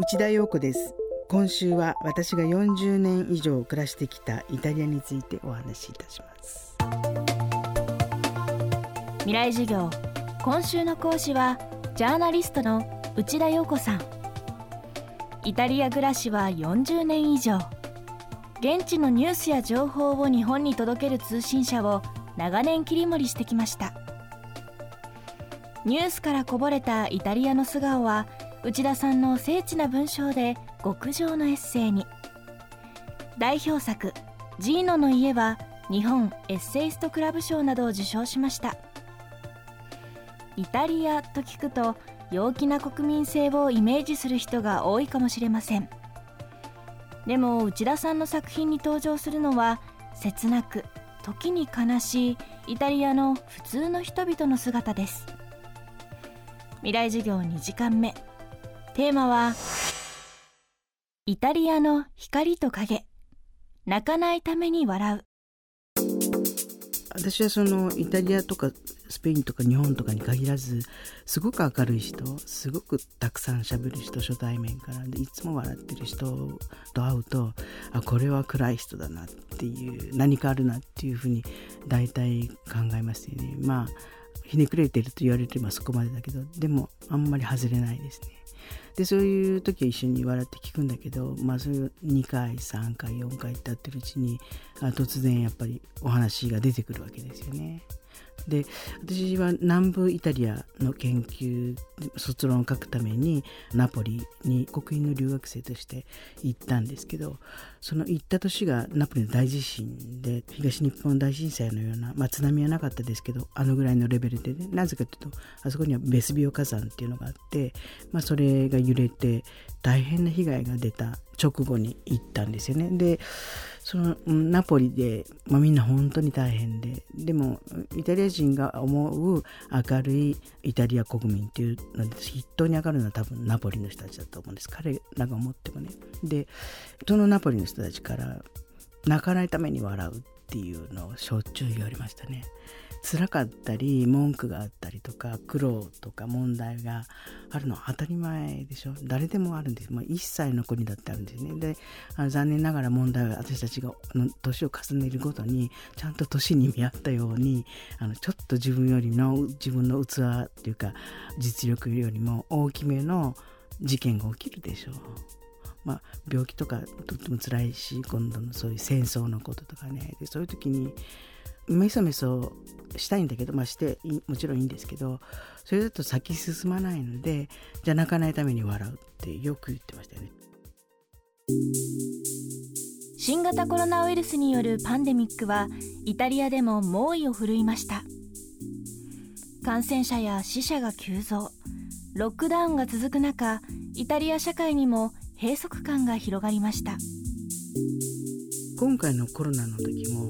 内田陽子です。今週は私が40年以上暮らしてきたイタリアについてお話しいたします。未来授業。今週の講師はジャーナリストの内田陽子さん。イタリア暮らしは40年以上。現地のニュースや情報を日本に届ける通信社を長年切り盛りしてきました。ニュースからこぼれたイタリアの素顔は内田さんの精緻な文章で極上のエッセイに。代表作「ジーノの家」は日本エッセイストクラブ賞などを受賞しました。イタリアと聞くと陽気な国民性をイメージする人が多いかもしれません。でも内田さんの作品に登場するのは切なく時に悲しいイタリアの普通の人々の姿です。未来授業2時間目。テーマはイタリアの光と影。泣かないために笑う。私はそのイタリアとかスペインとか日本とかに限らずすごく明るい人すごくたくさんしゃべる人初対面から。でいつも笑ってる人と会うとあこれは暗い人だなっていう何かあるなっていうふうに大体考えますよね。まあひねくれてると言われればそこまでだけどでもあんまり外れないですね。でそういう時は一緒に笑って聞くんだけど、まあ、そういう2回3回4回ってやってるうちにあ突然やっぱりお話が出てくるわけですよね。で私は南部イタリアの研究卒論を書くためにナポリに国院の留学生として行ったんですけどその行った年がナポリの大地震で東日本大震災のような、まあ、津波はなかったですけどあのぐらいのレベルでねなぜかというとあそこにはベスビオ火山っていうのがあって、まあ、それが揺れて大変な被害が出た直後に行ったんですよね。でそのナポリで、まあ、みんな本当に大変で。でもイタリア人が思う明るいイタリア国民っていうので筆頭に上がるのは多分ナポリの人たちだと思うんです。彼らが思ってもね。でそのナポリの人たちから泣かないために笑うっていうのをしょっちゅう言われましたね。辛かったり文句があったりとか苦労とか問題があるのは当たり前でしょ。誰でもあるんです、まあ、1歳の子にだってあるんですね。であの残念ながら問題は私たちが年を重ねるごとにちゃんと年に見合ったようにあのちょっと自分よりの自分の器っていうか実力よりも大きめの事件が起きるでしょう。まあ、病気とかとっても辛いし今度のそういう戦争のこととかね。でそういう時にメソメソしたいんだけど、まあ、してもちろんいいんですけどそれだと先進まないのでじゃあ泣かないために笑うってよく言ってましたよね。新型コロナウイルスによるパンデミックはイタリアでも猛威を振るいました。感染者や死者が急増。ロックダウンが続く中イタリア社会にも閉塞感が広がりました。今回のコロナの時も、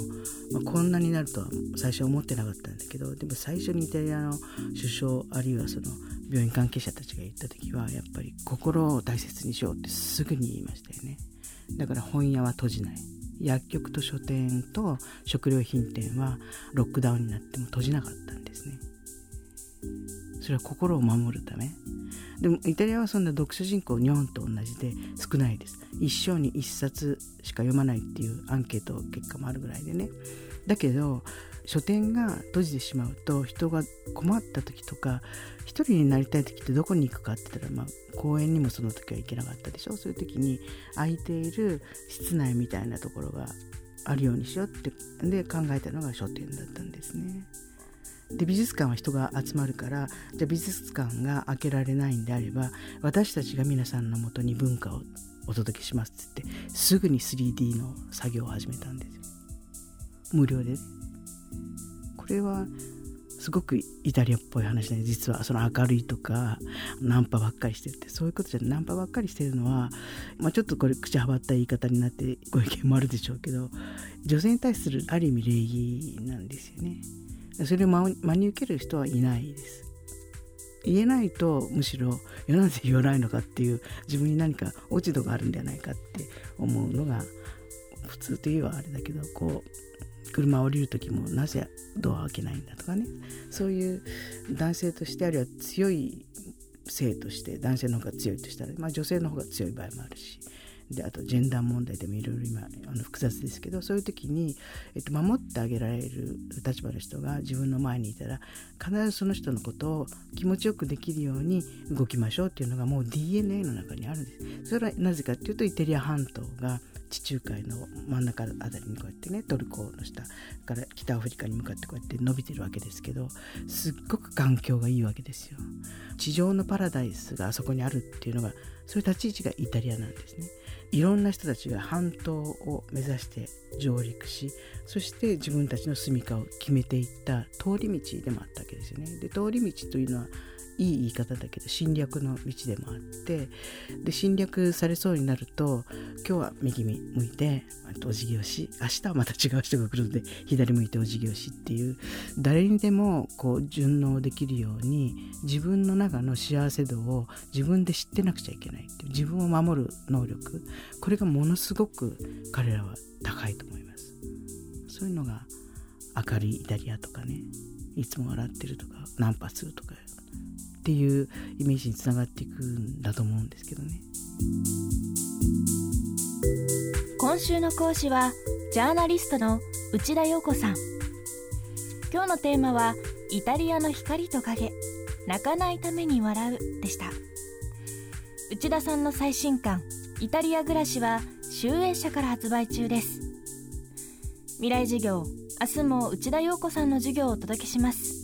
まあ、こんなになるとは最初思ってなかったんだけどでも最初にイタリアの首相あるいはその病院関係者たちが言った時はやっぱり心を大切にしようってすぐに言いましたよね。だから本屋は閉じない。薬局と書店と食料品店はロックダウンになっても閉じなかったんですね。それは心を守るため。でもイタリアはそんな読書人口日本と同じで少ないです。一生に一冊しか読まないっていうアンケート結果もあるぐらいでね。だけど書店が閉じてしまうと人が困った時とか一人になりたい時ってどこに行くかって言ったら、まあ、公園にもその時は行けなかったでしょ。そういう時に空いている室内みたいなところがあるようにしようってで考えたのが書店だったんですね。で美術館は人が集まるからじゃあ美術館が開けられないんであれば私たちが皆さんのもとに文化をお届けしますって言ってすぐに 3D の作業を始めたんですよ。無料でね。これはすごくイタリアっぽい話ね実はその明るいとかナンパばっかりしてるって。そういうことじゃナンパばっかりしてるのは、まあ、ちょっとこれ口はばった言い方になってご意見もあるでしょうけど女性に対するある意味礼儀なんですよね。それを真に受ける人はいないです。言えないとむしろいやなぜ言わないのかっていう自分に何か落ち度があるんじゃないかって思うのが普通といえばあれだけどこう車を降りる時もなぜドアを開けないんだとかね。そういう男性としてあるいは強い性として男性の方が強いとしたら、まあ、女性の方が強い場合もあるし。であとジェンダー問題でもいろいろ今あの複雑ですけどそういう時に、えっと、守ってあげられる立場の人が自分の前にいたら必ずその人のことを気持ちよくできるように動きましょうっていうのがもう DNA の中にあるんです。それはなぜかっていうとイタリア半島が地中海の真ん中あたりにこうやってねトルコの下から北アフリカに向かってこうやって伸びてるわけですけどすっごく環境がいいわけですよ。地上のパラダイスがあそこにあるっていうのがそういう立ち位置がイタリアなんですね。いろんな人たちが半島を目指して上陸しそして自分たちの住処を決めていった通り道でもあったわけですよね。で通り道というのはいい言い方だけど侵略の道でもあってで侵略されそうになると今日は右向いてお辞儀をし明日はまた違う人が来るので左向いてお辞儀をしっていう誰にでもこう順応できるように自分の中の幸せ度を自分で知ってなくちゃいけないっていう自分を守る能力これがものすごく彼らは高いと思います。そういうのが明るいイタリアとかねいつも笑ってるとかナンパするとかっていうイメージにつながっていくんだと思うんですけどね。今週の講師はジャーナリストの内田洋子さん。今日のテーマはイタリアの光と影。泣かないために笑うでした。内田さんの最新刊イタリア暮らしは集英社から発売中です。未来授業明日も内田洋子さんの授業をお届けします。